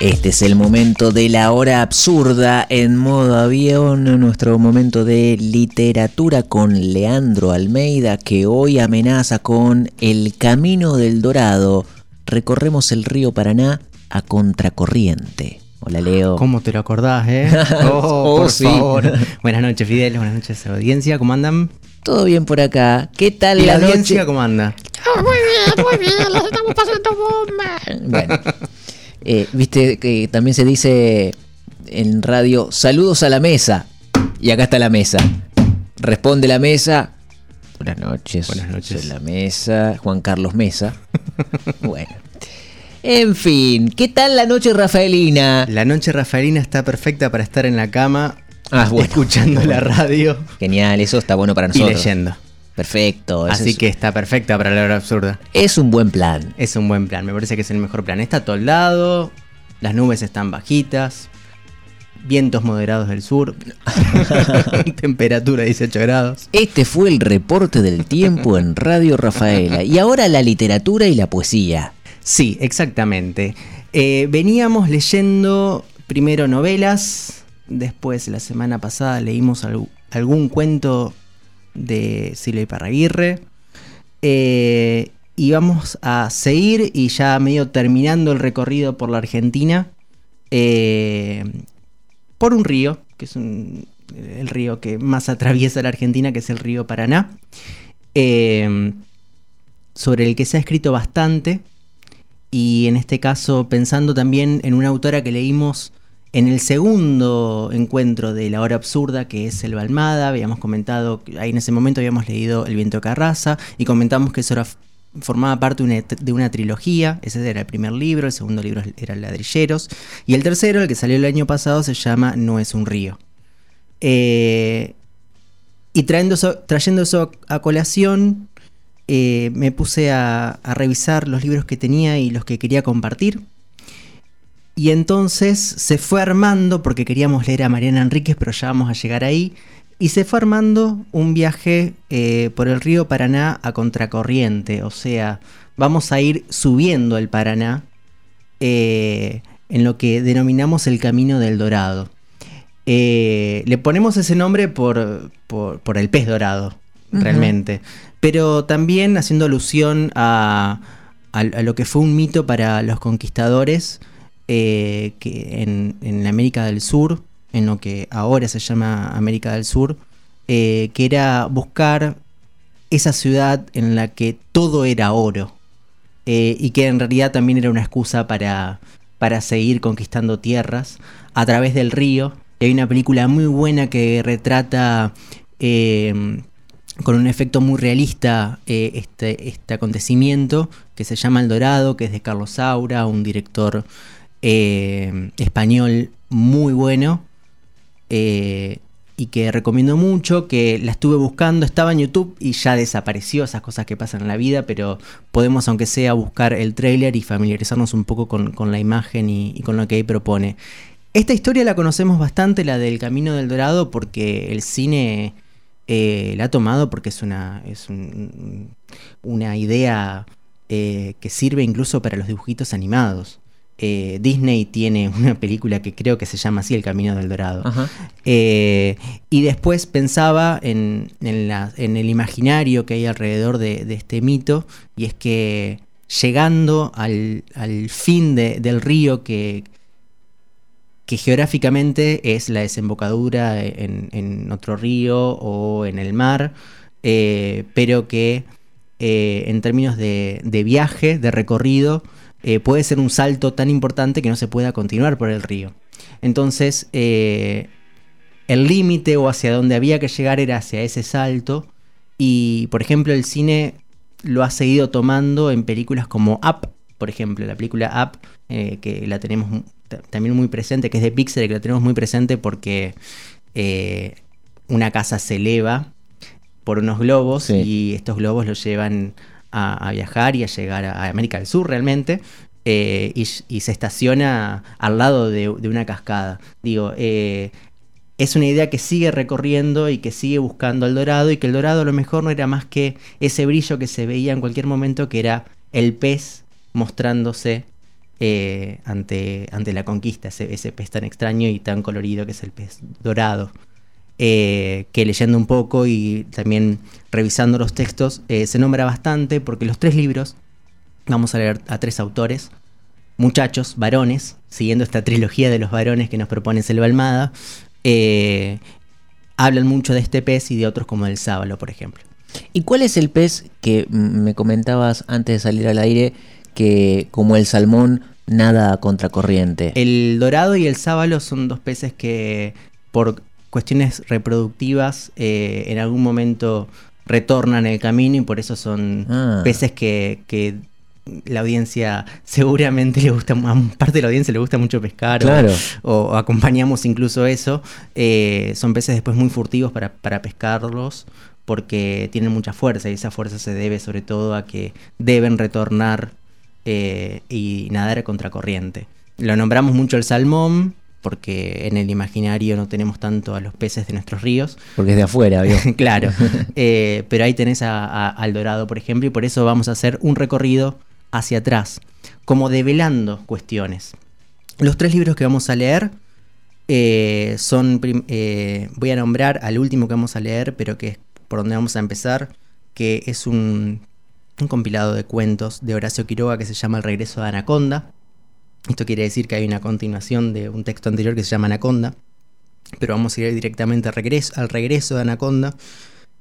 Este es el momento de la hora absurda en modo avión, nuestro momento de literatura con Leandro Almeida que hoy amenaza con El Camino del Dorado. Recorremos el río Paraná a contracorriente. Hola Leo. ¿Cómo te lo acordás, eh? Oh, por favor. Buenas noches, Fidel. Buenas noches a la audiencia. ¿Cómo andan? Todo bien por acá. ¿Qué tal ¿Y la, la, audiencia noche? cómo anda? muy bien, muy bien, les estamos pasando bomba. Bueno, eh, viste que también se dice en radio, saludos a la mesa. Y acá está la mesa. Responde la mesa. Buenas noches. Buenas noches. Soy la mesa. Juan Carlos Mesa. bueno. En fin, ¿qué tal la noche rafaelina? La noche rafaelina está perfecta para estar en la cama, Ah, bueno. escuchando la radio Genial, eso está bueno para y nosotros. leyendo. Perfecto. Así es, que está perfecta para la hora absurda. es un buen plan. Es un buen plan, me parece que es el mejor plan. Está toldado, las nubes están bajitas, vientos moderados del sur, temperatura 18 grados. Este fue el reporte del tiempo en Radio Rafaela. Y ahora la literatura y la poesía. Sí, exactamente. Eh, veníamos leyendo primero novelas, después la semana pasada leímos algún cuento de Silvia Parraguirre. Eh, y vamos a seguir y ya medio terminando el recorrido por la Argentina eh, por un río, que es el río que más atraviesa la Argentina, que es el río Paraná, eh, sobre el que se ha escrito bastante y en este caso pensando también en una autora que leímos en el segundo encuentro de La Hora Absurda, que es Selva Almada, habíamos comentado, ahí en ese momento habíamos leído El Viento Carraza, y comentamos que eso era- formaba parte de una, trilogía, ese era el primer libro, el segundo libro era Ladrilleros, y el tercero, el que salió el año pasado, se llama No es un río. Eh, y trayendo eso, a colación, eh, me puse a revisar los libros que tenía y los que quería compartir. Y entonces se fue armando, porque queríamos leer a Mariana Enríquez, pero ya vamos a llegar ahí. Y se fue armando un viaje eh, por el río Paraná a contracorriente. O sea, vamos a ir subiendo el Paraná eh, en lo que denominamos el Camino del Dorado. Eh, le ponemos ese nombre por, por, por el pez dorado, realmente. Pero también haciendo alusión a, a- a lo que fue un mito para los conquistadores eh, que en, en América del Sur, en lo que ahora se llama América del Sur, eh, que era buscar esa ciudad en la que todo era oro eh, y que en realidad también era una excusa para, para seguir conquistando tierras a través del río. Y hay una película muy buena que retrata con un efecto muy realista este, este acontecimiento que se llama El Dorado, que es de Carlos Saura, un director eh, español muy bueno. eh, y que recomiendo mucho, que la estuve buscando, estaba en YouTube y ya desapareció, esas cosas que pasan en la vida, pero podemos aunque sea buscar el tráiler y familiarizarnos un poco con, la imagen y, con lo que ahí propone. Esta historia la conocemos bastante, la del Camino del Dorado, porque el cine eh, la ha tomado porque es una, es un- una idea que sirve incluso para los dibujitos animados. Eh, Disney tiene una película que creo que se llama así, El Camino del Dorado. Eh, y después pensaba en, en la- en el imaginario que hay alrededor de, de este mito, y es que llegando al, al fin de- del río que, que geográficamente es la desembocadura en, en otro río o en el mar, eh, pero que en términos de, de viaje, de recorrido, eh, puede ser un salto tan importante que no se pueda continuar por el río. Entonces, eh, el límite o hacia donde había que llegar era hacia ese salto. Y, por ejemplo, el cine lo ha seguido tomando en películas como Up, por ejemplo, la película Up, eh, que la tenemos también muy presente, que es de Pixar, que la tenemos muy presente porque una casa se eleva por unos globos Sí. y estos globos los llevan a, viajar y a llegar a, América del Sur realmente. eh, y, se estaciona al lado de, una cascada. Digo, eh, es una idea que sigue recorriendo y que sigue buscando al dorado y que el dorado a lo mejor no era más que ese brillo que se veía en cualquier momento que era el pez mostrándose eh, ante, ante la conquista, ese pez tan extraño y tan colorido que es el pez dorado. Eh, que leyendo un poco y también revisando los textos, eh, se nombra bastante porque los tres libros, vamos a leer a tres autores, muchachos, varones, siguiendo esta trilogía de los varones que nos propone Selva Almada, eh, hablan mucho de este pez y de otros como el sábalo, por ejemplo. ¿Y cuál es el pez que me comentabas antes de salir al aire que como el salmón nada contracorriente? El dorado y el sábalo son dos peces que por cuestiones reproductivas eh, en algún momento retornan el camino y por eso son Ah. peces que, que la audiencia seguramente le gusta, a parte de la audiencia le gusta mucho pescar o- Claro. o, o acompañamos incluso eso. Eh, son peces después muy furtivos para, para pescarlos porque tienen mucha fuerza y esa fuerza se debe sobre todo a que deben retornar eh, y nadar a contracorriente. Lo nombramos mucho el salmón porque en el imaginario no tenemos tanto a los peces de nuestros ríos. Porque es de afuera, claro, Eh, pero ahí tenés a- a- al dorado, por ejemplo, y por eso vamos a hacer un recorrido hacia atrás, como develando cuestiones. Los tres libros que vamos a leer eh, son, eh, voy a nombrar al último que vamos a leer, pero que es por donde vamos a empezar, que es un, un compilado de cuentos de Horacio Quiroga que se llama El regreso de Anaconda. Esto quiere decir que hay una continuación de un texto anterior que se llama Anaconda, pero vamos a ir directamente al regreso, de Anaconda,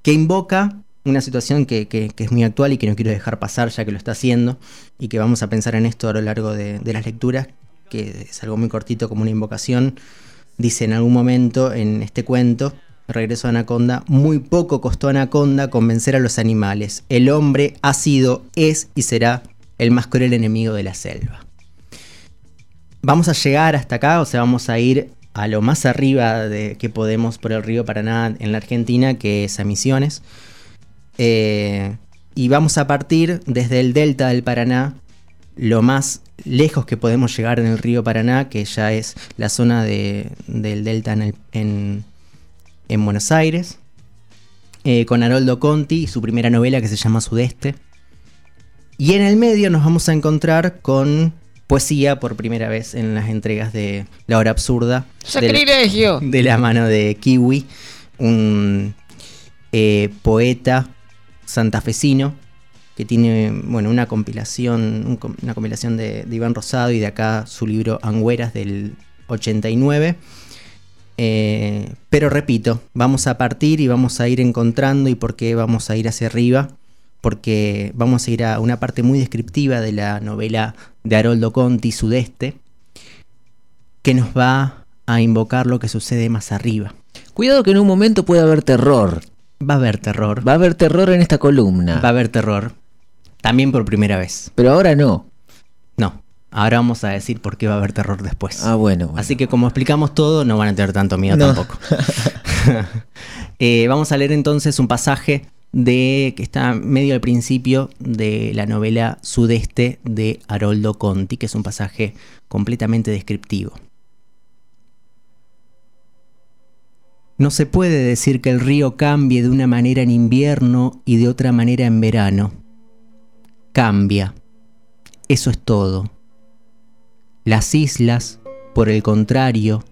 que invoca una situación que, es muy actual y que no quiero dejar pasar ya que lo está haciendo, y que vamos a pensar en esto a lo largo de, las lecturas, que es algo muy cortito como una invocación. Dice en algún momento en este cuento, regreso de Anaconda, muy poco costó a Anaconda convencer a los animales. El hombre ha sido, es y será el más cruel enemigo de la selva vamos a llegar hasta acá, o sea, vamos a ir a lo más arriba de que podemos por el río Paraná en la Argentina, que es a Misiones. Eh, y vamos a partir desde el delta del Paraná, lo más lejos que podemos llegar en el río Paraná, que ya es la zona de- del delta en, el- en- en Buenos Aires, eh, con Haroldo Conti y su primera novela que se llama Sudeste. Y en el medio nos vamos a encontrar con poesía por primera vez en las entregas de La Hora Absurda. ¡Sacrilegio! de la mano de Kiwi, un eh, poeta santafesino que tiene bueno, una compilación, un com- una compilación de, de Iván Rosado y de acá su libro Angüeras del 89. Eh, pero repito, vamos a partir y vamos a ir encontrando y por qué vamos a ir hacia arriba, porque vamos a ir a una parte muy descriptiva de la novela de Haroldo Conti, Sudeste, que nos va a invocar lo que sucede más arriba. Cuidado que en un momento puede haber terror. Va a haber terror, Va a haber terror en esta columna. va a haber terror, también por primera vez. Pero ahora no. No, ahora vamos a decir por qué va a haber terror después. Ah, bueno. bueno. Así que como explicamos todo, no van a tener tanto miedo No. tampoco. Eh, vamos a leer entonces un pasaje de que está medio al principio de la novela Sudeste de Haroldo Conti, que es un pasaje completamente descriptivo. No se puede decir que el río cambie de una manera en invierno y de otra manera en verano. Cambia. Eso es todo. Las islas, por el contrario,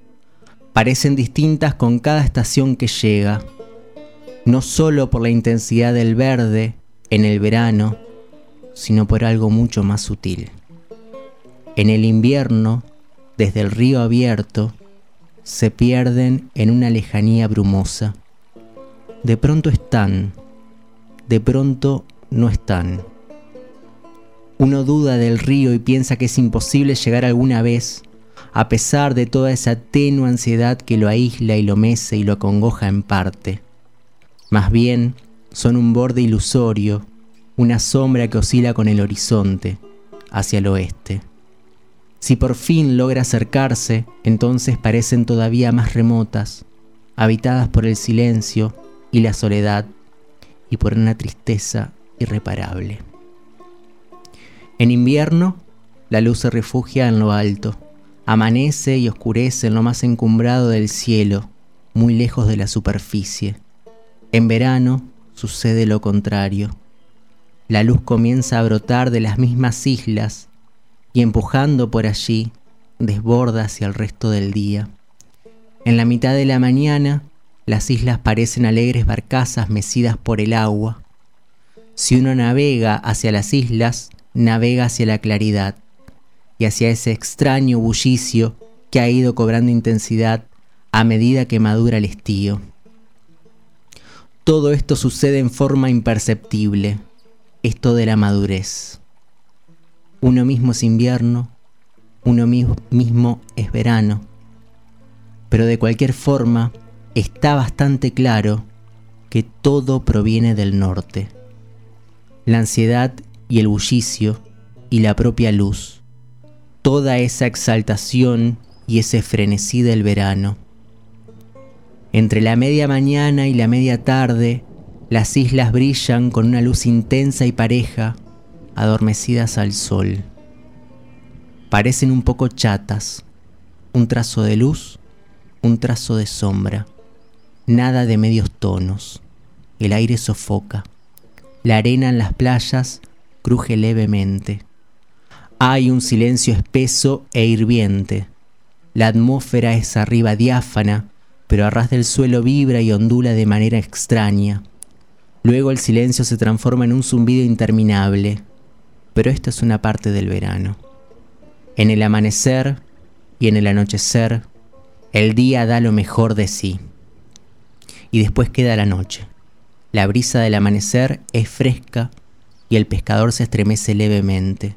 parecen distintas con cada estación que llega, no solo por la intensidad del verde en el verano, sino por algo mucho más sutil. En el invierno, desde el río abierto, se pierden en una lejanía brumosa. De pronto están, de pronto no están. Uno duda del río y piensa que es imposible llegar alguna vez, a pesar de toda esa tenue ansiedad que lo aísla y lo mece y lo acongoja en parte. Más bien, son un borde ilusorio, una sombra que oscila con el horizonte, hacia el oeste. Si por fin logra acercarse, entonces parecen todavía más remotas, habitadas por el silencio y la soledad y por una tristeza irreparable. En invierno, la luz se refugia en lo alto, amanece y oscurece en lo más encumbrado del cielo, muy lejos de la superficie. En verano sucede lo contrario. La luz comienza a brotar de las mismas islas y empujando por allí, desborda hacia el resto del día. En la mitad de la mañana, las islas parecen alegres barcazas mecidas por el agua. Si uno navega hacia las islas, navega hacia la claridad y hacia ese extraño bullicio que ha ido cobrando intensidad a medida que madura el estío. Todo esto sucede en forma imperceptible, esto de la madurez. Uno mismo es invierno, uno mismo es verano, pero de cualquier forma está bastante claro que todo proviene del norte. La ansiedad y el bullicio y la propia luz, toda esa exaltación y ese frenesí del verano. Entre la media mañana y la media tarde, las islas brillan con una luz intensa y pareja, adormecidas al sol. Parecen un poco chatas, un trazo de luz, un trazo de sombra, nada de medios tonos. El aire sofoca. La arena en las playas cruje levemente. Hay un silencio espeso e hirviente. La atmósfera es arriba diáfana, pero a ras del suelo vibra y ondula de manera extraña. Luego el silencio se transforma en un zumbido interminable, pero esto es una parte del verano. En el amanecer y en el anochecer, el día da lo mejor de sí. Y después queda la noche. La brisa del amanecer es fresca y el pescador se estremece levemente.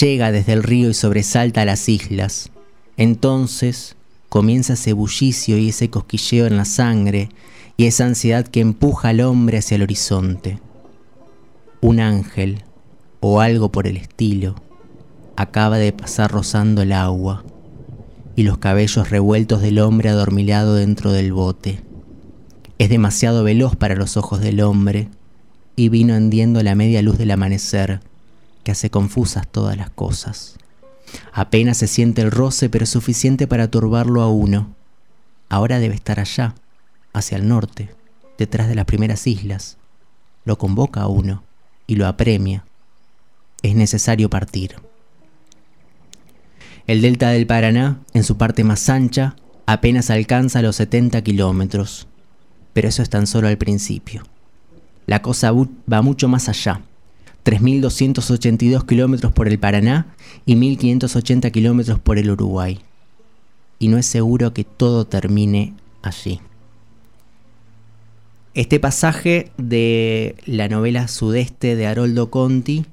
Llega desde el río y sobresalta a las islas. Entonces comienza ese bullicio y ese cosquilleo en la sangre y esa ansiedad que empuja al hombre hacia el horizonte. Un ángel, o algo por el estilo, acaba de pasar rozando el agua y los cabellos revueltos del hombre adormilado dentro del bote. Es demasiado veloz para los ojos del hombre y vino hendiendo la media luz del amanecer que hace confusas todas las cosas. Apenas se siente el roce, pero suficiente para turbarlo a uno. Ahora debe estar allá, hacia el norte, detrás de las primeras islas. Lo convoca a uno y lo apremia. Es necesario partir. El delta del Paraná, en su parte más ancha, apenas alcanza los 70 kilómetros, pero eso es tan solo al principio. La cosa va mucho más allá. 3.282 kilómetros por el Paraná y 1.580 kilómetros por el Uruguay. Y no es seguro que todo termine allí. Este pasaje de la novela Sudeste de Haroldo Conti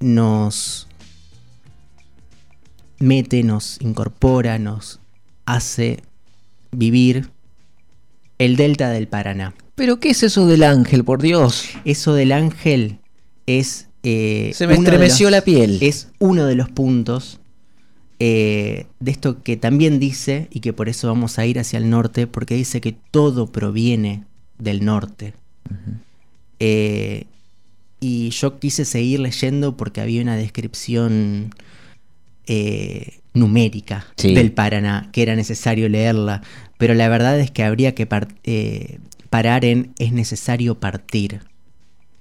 nos mete, nos incorpora, nos hace vivir el delta del Paraná. ¿Pero qué es eso del ángel, por Dios? Eso del ángel es... Eh, Se me estremeció la piel. Es uno de los puntos eh, de esto que también dice, y que por eso vamos a ir hacia el norte, porque dice que todo proviene del norte. Eh, y yo quise seguir leyendo porque había una descripción numérica del Paraná, que era necesario leerla, pero la verdad es que habría que parar en es necesario partir.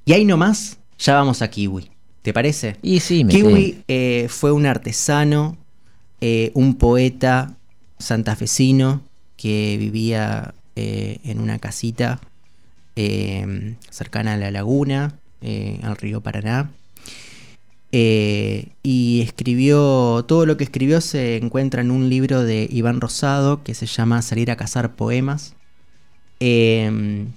Y ahí nomás ya vamos a Kiwi. ¿Te parece? Y sí, me Kiwi eh, fue un artesano, eh, un poeta santafesino que vivía eh, en una casita cercana a la laguna, al río Paraná. y escribió, todo lo que escribió se encuentra en un libro de Iván Rosado que se llama Salir a cazar poemas. Em,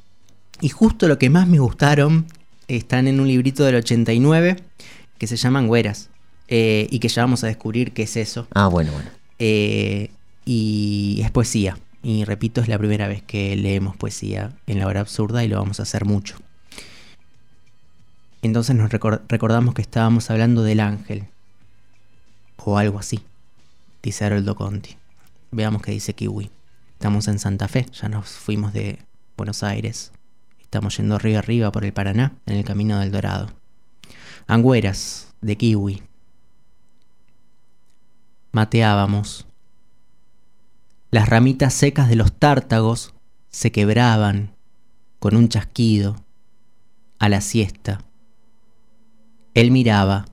y justo lo que más me gustaron están en un librito del 89 que se llaman Güeras. Eh, y que ya vamos a descubrir qué es eso. Ah, bueno, bueno. Eh, y es poesía. Y repito, es la primera vez que leemos poesía en la hora absurda y lo vamos a hacer mucho. Entonces nos recordamos que estábamos hablando del ángel. O algo así, dice Haroldo Conti. Veamos qué dice Kiwi. Estamos en Santa Fe, ya nos fuimos de Buenos Aires. Estamos yendo río arriba por el Paraná, en el camino del Dorado. Angüeras, de kiwi. Mateábamos. Las ramitas secas de los tártagos se quebraban con un chasquido a la siesta. Él miraba,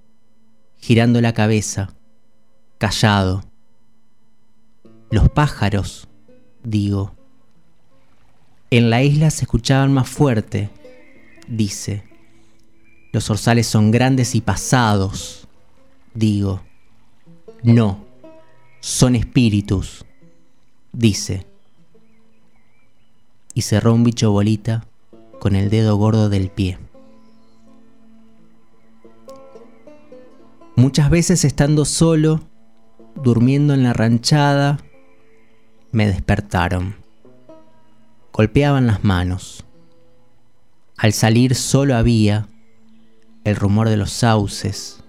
girando la cabeza, callado. Los pájaros, digo. En la isla se escuchaban más fuerte, dice. Los orzales son grandes y pasados, digo. No, son espíritus, dice. Y cerró un bicho bolita con el dedo gordo del pie. Muchas veces estando solo, durmiendo en la ranchada, me despertaron. Golpeaban las manos. Al salir solo había el rumor de los sauces,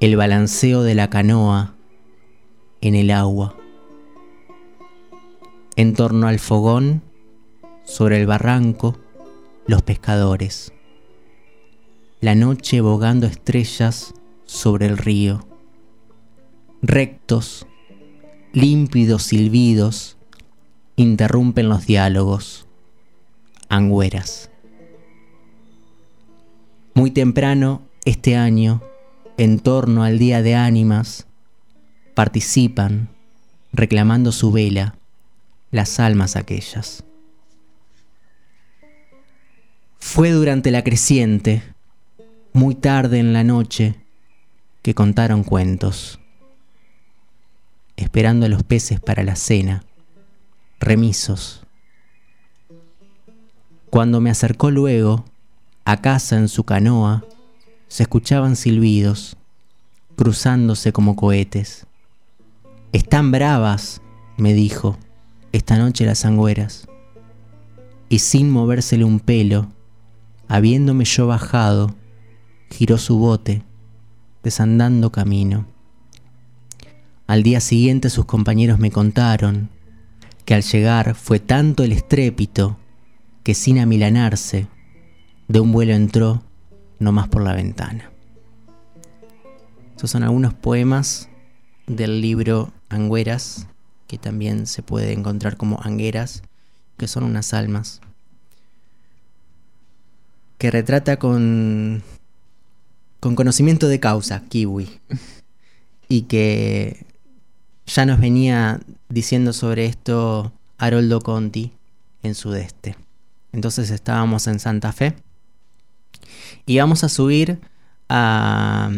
el balanceo de la canoa en el agua. En torno al fogón, sobre el barranco, los pescadores. La noche bogando estrellas sobre el río. Rectos, límpidos silbidos interrumpen los diálogos. Angüeras. Muy temprano, este año, en torno al Día de Ánimas, participan, reclamando su vela, las almas aquellas. Fue durante la creciente, muy tarde en la noche, que contaron cuentos, esperando a los peces para la cena, remisos. Cuando me acercó luego, a casa en su canoa, se escuchaban silbidos, cruzándose como cohetes. Están bravas, me dijo, esta noche las sangüeras. Y sin movérsele un pelo, habiéndome yo bajado, giró su bote, desandando camino. Al día siguiente sus compañeros me contaron que al llegar fue tanto el estrépito que sin amilanarse de un vuelo entró no más por la ventana. Estos son algunos poemas del libro Angüeras, que también se puede encontrar como Angueras, que son unas almas, que retrata con con conocimiento de causa, Kiwi, y que ya nos venía diciendo sobre esto Haroldo Conti en Sudeste. Entonces estábamos en Santa Fe y vamos a subir a...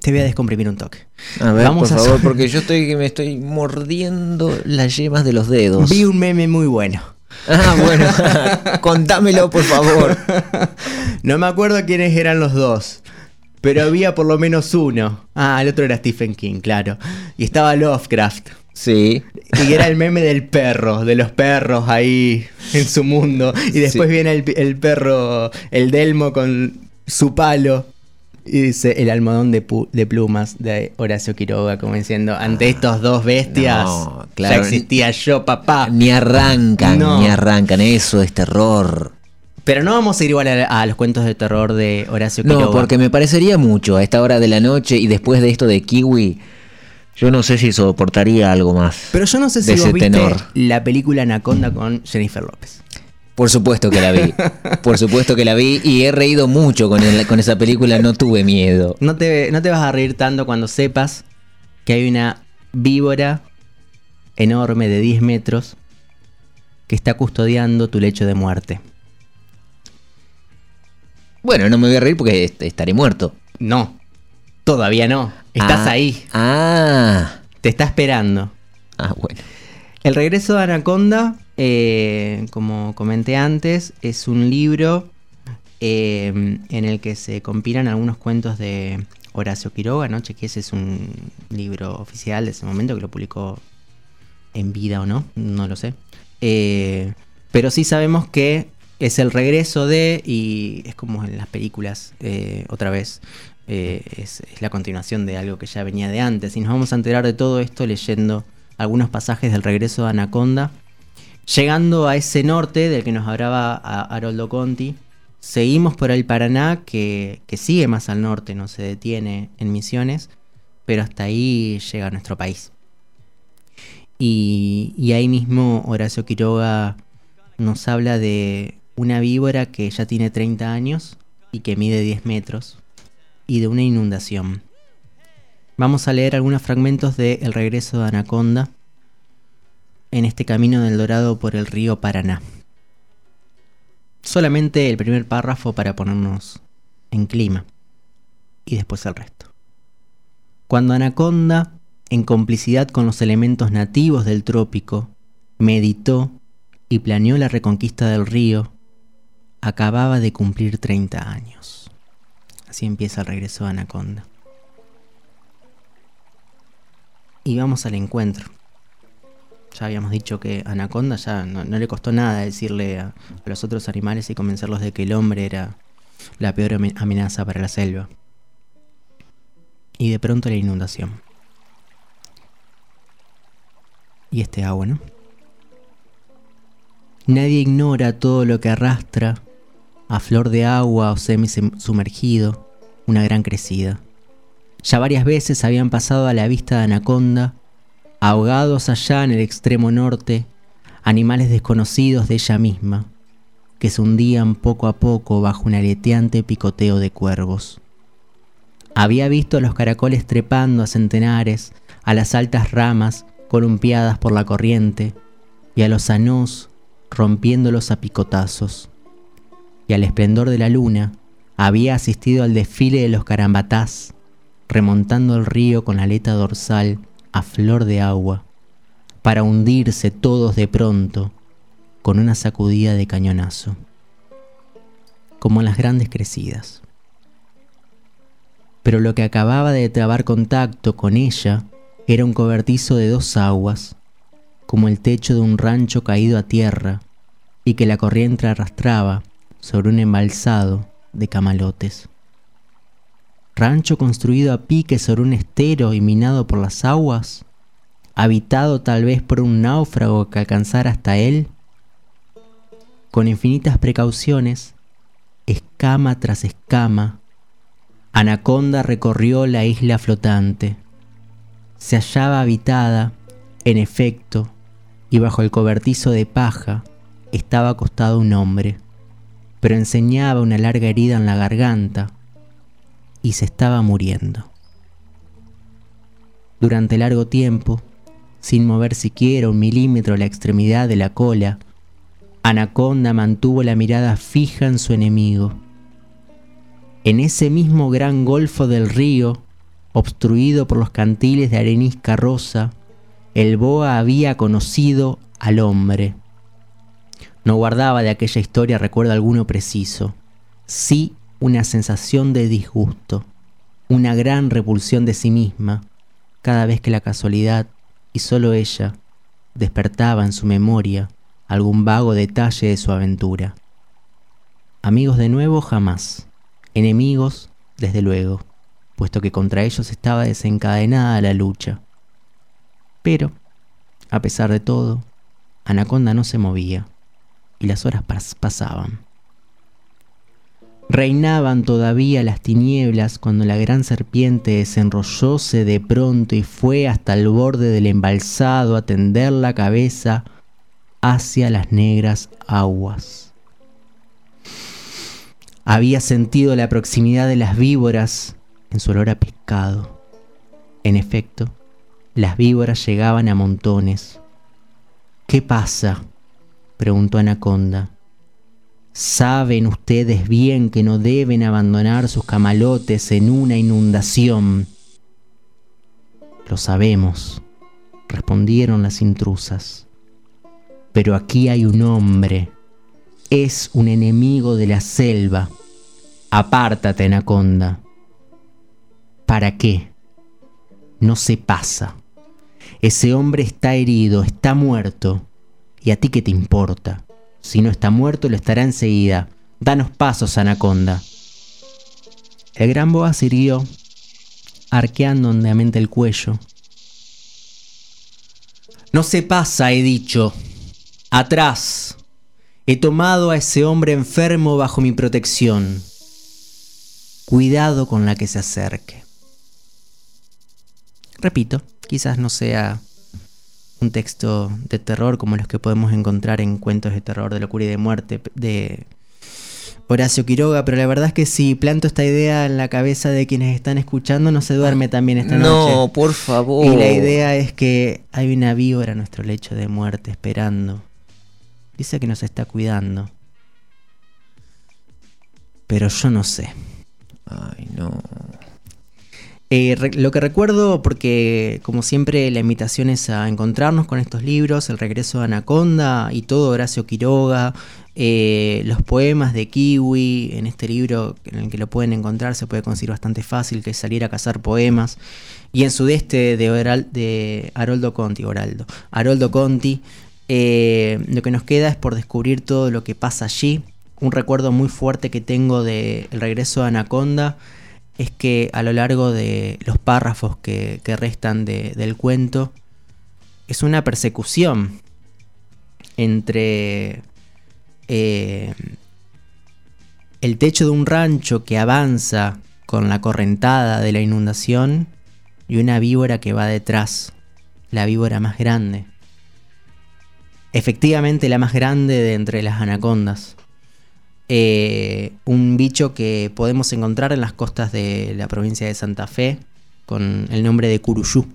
Te voy a descomprimir un toque. A ver, Vamos por a favor, porque yo estoy que me estoy mordiendo las yemas de los dedos. Vi un meme muy bueno. Ah, bueno, contámelo, por favor. No me acuerdo quiénes eran los dos. Pero había por lo menos uno. Ah, el otro era Stephen King, claro. Y estaba Lovecraft. Sí. Y era el meme del perro, de los perros ahí en su mundo. Y después Sí. viene el, el perro, el Delmo con su palo. Y dice el almohadón de, de plumas de Horacio Quiroga, como diciendo, ante estos dos bestias No, ya claro. existía yo, papá. Ni arrancan, No. ni arrancan. Eso es terror. Pero no vamos a ir igual a, a los cuentos de terror de Horacio Quiroga. No, porque me parecería mucho a esta hora de la noche y después de esto de Kiwi. Yo no sé si soportaría algo más. Pero yo no sé si vos viste tenor. la película Anaconda con Jennifer López. Por supuesto que la vi. Por supuesto que la vi y he reído mucho con, el- con esa película. No tuve miedo. No te, no te vas a reír tanto cuando sepas que hay una víbora enorme de 10 metros que está custodiando tu lecho de muerte. Bueno, no me voy a reír porque est- estaré muerto. No, todavía no. Estás Ah, ahí, Ah. te está esperando. Ah, bueno. El regreso de Anaconda, eh, como comenté antes, es un libro eh, en el que se compilan algunos cuentos de Horacio Quiroga, ¿no? Chequé, ese es un libro oficial de ese momento que lo publicó en vida o no, no lo sé. Eh, pero sí sabemos que es el regreso de, y es como en las películas, eh, otra vez, eh, es, la continuación de algo que ya venía de antes. Y nos vamos a enterar de todo esto leyendo algunos pasajes del regreso de Anaconda. Llegando a ese norte del que nos hablaba Haroldo Conti, seguimos por el Paraná, que, que sigue más al norte, no se detiene en Misiones, pero hasta ahí llega nuestro país. Y, y ahí mismo Horacio Quiroga nos habla de una víbora que ya tiene 30 años y que mide 10 metros, y de una inundación. Vamos a leer algunos fragmentos de El regreso de Anaconda en este camino del Dorado por el río Paraná. Solamente el primer párrafo para ponernos en clima y después el resto. Cuando Anaconda, en complicidad con los elementos nativos del trópico, meditó y planeó la reconquista del río, acababa de cumplir 30 años. Así empieza el regreso de Anaconda. Y vamos al encuentro. Ya habíamos dicho que Anaconda ya no, le costó nada decirle a, los otros animales y convencerlos de que el hombre era la peor amenaza para la selva. Y de pronto la inundación. Y este agua, ¿no? Nadie ignora todo lo que arrastra a flor de agua o semi sumergido una gran crecida. Ya varias veces habían pasado a la vista de Anaconda, ahogados allá en el extremo norte, animales desconocidos de ella misma, que se hundían poco a poco bajo un aleteante picoteo de cuervos. Había visto a los caracoles trepando a centenares a las altas ramas columpiadas por la corriente y a los anós rompiéndolos a picotazos. Y al esplendor de la luna había asistido al desfile de los carambatás, remontando el río con la aleta dorsal a flor de agua, para hundirse todos de pronto con una sacudida de cañonazo, como las grandes crecidas. Pero lo que acababa de trabar contacto con ella era un cobertizo de dos aguas, como el techo de un rancho caído a tierra y que la corriente arrastraba sobre un embalsado de camalotes. Rancho construido a pique sobre un estero y minado por las aguas, habitado tal vez por un náufrago que alcanzara hasta él. Con infinitas precauciones, escama tras escama, Anaconda recorrió la isla flotante. Se hallaba habitada, en efecto, y bajo el cobertizo de paja estaba acostado un hombre, pero enseñaba una larga herida en la garganta y se estaba muriendo. Durante largo tiempo, sin mover siquiera un milímetro la extremidad de la cola, Anaconda mantuvo la mirada fija en su enemigo. En ese mismo gran golfo del río, obstruido por los cantiles de arenisca rosa, el boa había conocido al hombre. No guardaba de aquella historia recuerdo alguno preciso, sí una sensación de disgusto, una gran repulsión de sí misma, cada vez que la casualidad, y solo ella, despertaba en su memoria algún vago detalle de su aventura. Amigos de nuevo jamás, enemigos desde luego, puesto que contra ellos estaba desencadenada la lucha. Pero, a pesar de todo, Anaconda no se movía y las horas pasaban. Reinaban todavía las tinieblas cuando la gran serpiente desenrollóse de pronto y fue hasta el borde del embalsado a tender la cabeza hacia las negras aguas. Había sentido la proximidad de las víboras en su olor a pescado. En efecto, las víboras llegaban a montones. ¿Qué pasa? Preguntó Anaconda. Saben ustedes bien que no deben abandonar sus camalotes en una inundación. Lo sabemos, respondieron las intrusas. Pero aquí hay un hombre. Es un enemigo de la selva. Apártate, Anaconda. ¿Para qué? No se pasa. Ese hombre está herido, está muerto. ¿Y a ti qué te importa? Si no está muerto, lo estará enseguida. Danos pasos, anaconda. El gran boa siguió, arqueando hondeamente el cuello. No se pasa, he dicho. Atrás. He tomado a ese hombre enfermo bajo mi protección. Cuidado con la que se acerque. Repito, quizás no sea un texto de terror como los que podemos encontrar en cuentos de terror, de locura y de muerte de Horacio Quiroga, pero la verdad es que si planto esta idea en la cabeza de quienes están escuchando, no se duerme también esta noche. No, por favor. Y la idea es que hay una víbora a nuestro lecho de muerte esperando. Dice que nos está cuidando. Pero yo no sé. Ay, no. Eh, lo que recuerdo, porque como siempre la invitación es a encontrarnos con estos libros, El regreso de Anaconda y todo Horacio Quiroga, eh, los poemas de Kiwi, en este libro en el que lo pueden encontrar se puede conseguir bastante fácil, que es salir a cazar poemas, y en Sudeste de, Oral- de Haroldo Conti, Oraldo, Haroldo Conti, eh, lo que nos queda es por descubrir todo lo que pasa allí. Un recuerdo muy fuerte que tengo de El regreso de Anaconda es que a lo largo de los párrafos que, restan de- del cuento es una persecución entre eh, el techo de un rancho que avanza con la correntada de la inundación y una víbora que va detrás, la víbora más grande. Efectivamente la más grande de entre las anacondas. Eh, un bicho que podemos encontrar en las costas de la provincia de Santa Fe con el nombre de Curuyú.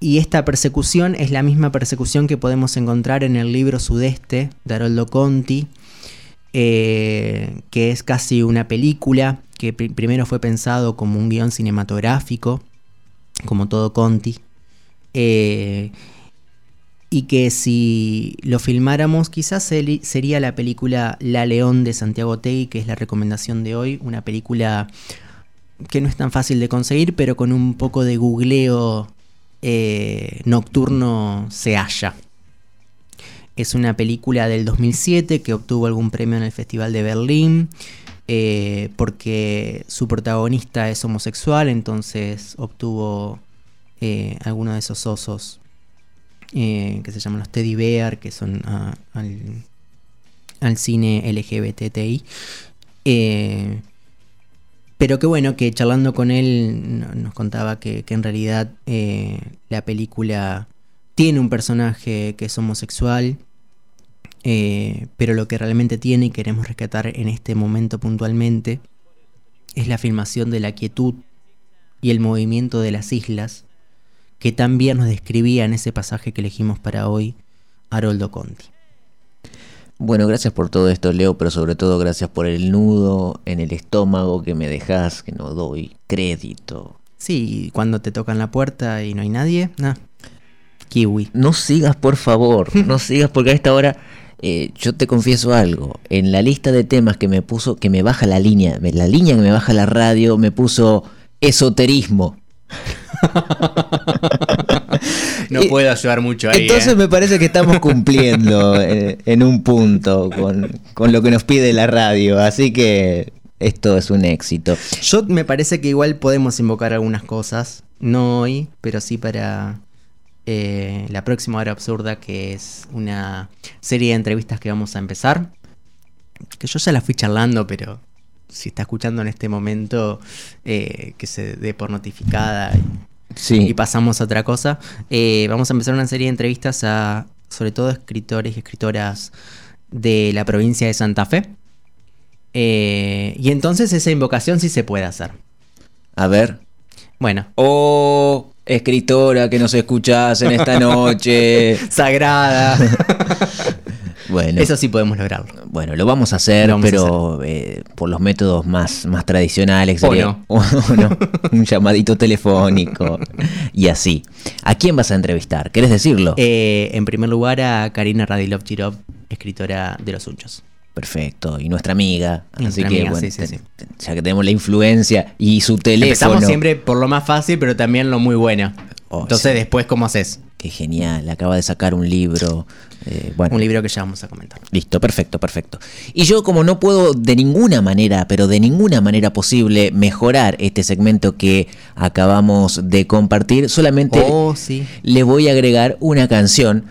Y esta persecución es la misma persecución que podemos encontrar en el libro Sudeste de Haroldo Conti, eh, que es casi una película que pri- primero fue pensado como un guion cinematográfico, como todo Conti, eh, y que si lo filmáramos quizás sería la película La León de Santiago Tegui, que es la recomendación de hoy, una película que no es tan fácil de conseguir, pero con un poco de googleo eh, nocturno se halla. Es una película del 2007 que obtuvo algún premio en el Festival de Berlín, eh, porque su protagonista es homosexual, entonces obtuvo eh, alguno de esos osos eh, que se llaman los teddy bear, que son ah, al, cine LGBTI. Eh, pero que bueno, que charlando con él no- nos contaba que, en realidad eh, la película tiene un personaje que es homosexual, pero lo que realmente tiene y queremos rescatar en este momento puntualmente es la filmación de la quietud y el movimiento de las islas que también nos describía en ese pasaje que elegimos para hoy Haroldo Conti. Bueno, gracias por todo esto, Leo, pero sobre todo gracias por el nudo en el estómago que me dejas, que no doy crédito. Sí, cuando te tocan la puerta y no hay nadie, nah, kiwi. No sigas, por favor, no sigas porque a esta hora eh, yo te confieso algo. En la lista de temas que me puso, que me baja la línea, la línea que me baja la radio, me puso esoterismo. No puedo ayudar mucho ahí. Entonces ¿eh? me parece que estamos cumpliendo eh, en un punto con, con lo que nos pide la radio, así que esto es un éxito. Yo me parece que igual podemos invocar algunas cosas, no hoy, pero sí para eh, la próxima hora absurda, que es una serie de entrevistas que vamos a empezar. Que yo ya la fui charlando, pero si está escuchando en este momento, eh, que se dé por notificada y Sí. y pasamos a otra cosa. Eh, vamos a empezar una serie de entrevistas a, sobre todo, escritores y escritoras de la provincia de Santa Fe. Eh, y entonces esa invocación sí se puede hacer. A ver. Bueno, Oh, escritora que nos escuchás en esta noche. sagrada. Bueno. Eso sí podemos lograrlo. Bueno, lo vamos a hacer, a pero eh, por los métodos más, más tradicionales. O no. o no, un llamadito telefónico y así. ¿A quién vas a entrevistar? ¿Querés decirlo? Eh, en primer lugar a Karina Radilov Chirov, escritora de Los Unchos. Perfecto, y nuestra amiga. Nuestra así que, bueno, sí, sí, te- sí. te- ya que tenemos la influencia y su teléfono. Empezamos siempre por lo más fácil, pero también lo muy bueno. Oh, Entonces sí. después, ¿cómo haces? Qué genial, acaba de sacar un libro. eh, bueno, Un libro que ya vamos a comentar. Listo, perfecto, perfecto. Y yo como no puedo de ninguna manera, pero de ninguna manera posible mejorar este segmento que acabamos de compartir, solamente Oh, sí. le voy a agregar una canción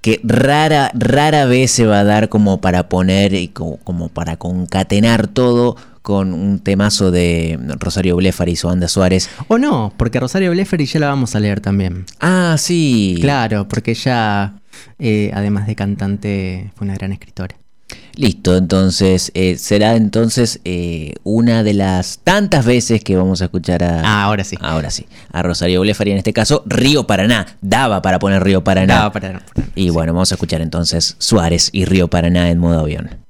que rara, rara vez se va a dar como para poner y como, como para concatenar todo con un temazo de Rosario Blefari y su Anda Suárez. O no, porque Rosario Bleferi ya la vamos a leer también. Ah, sí. Claro, porque ella, eh, además de cantante, fue una gran escritora. Listo, entonces eh, será entonces eh, una de las tantas veces que vamos a escuchar a... Ah, ahora sí. Ahora sí, a Rosario Blefari en este caso, Río Paraná. Daba para poner Río Paraná. Daba para- para- y bueno, vamos a escuchar entonces Suárez y Río Paraná en modo avión.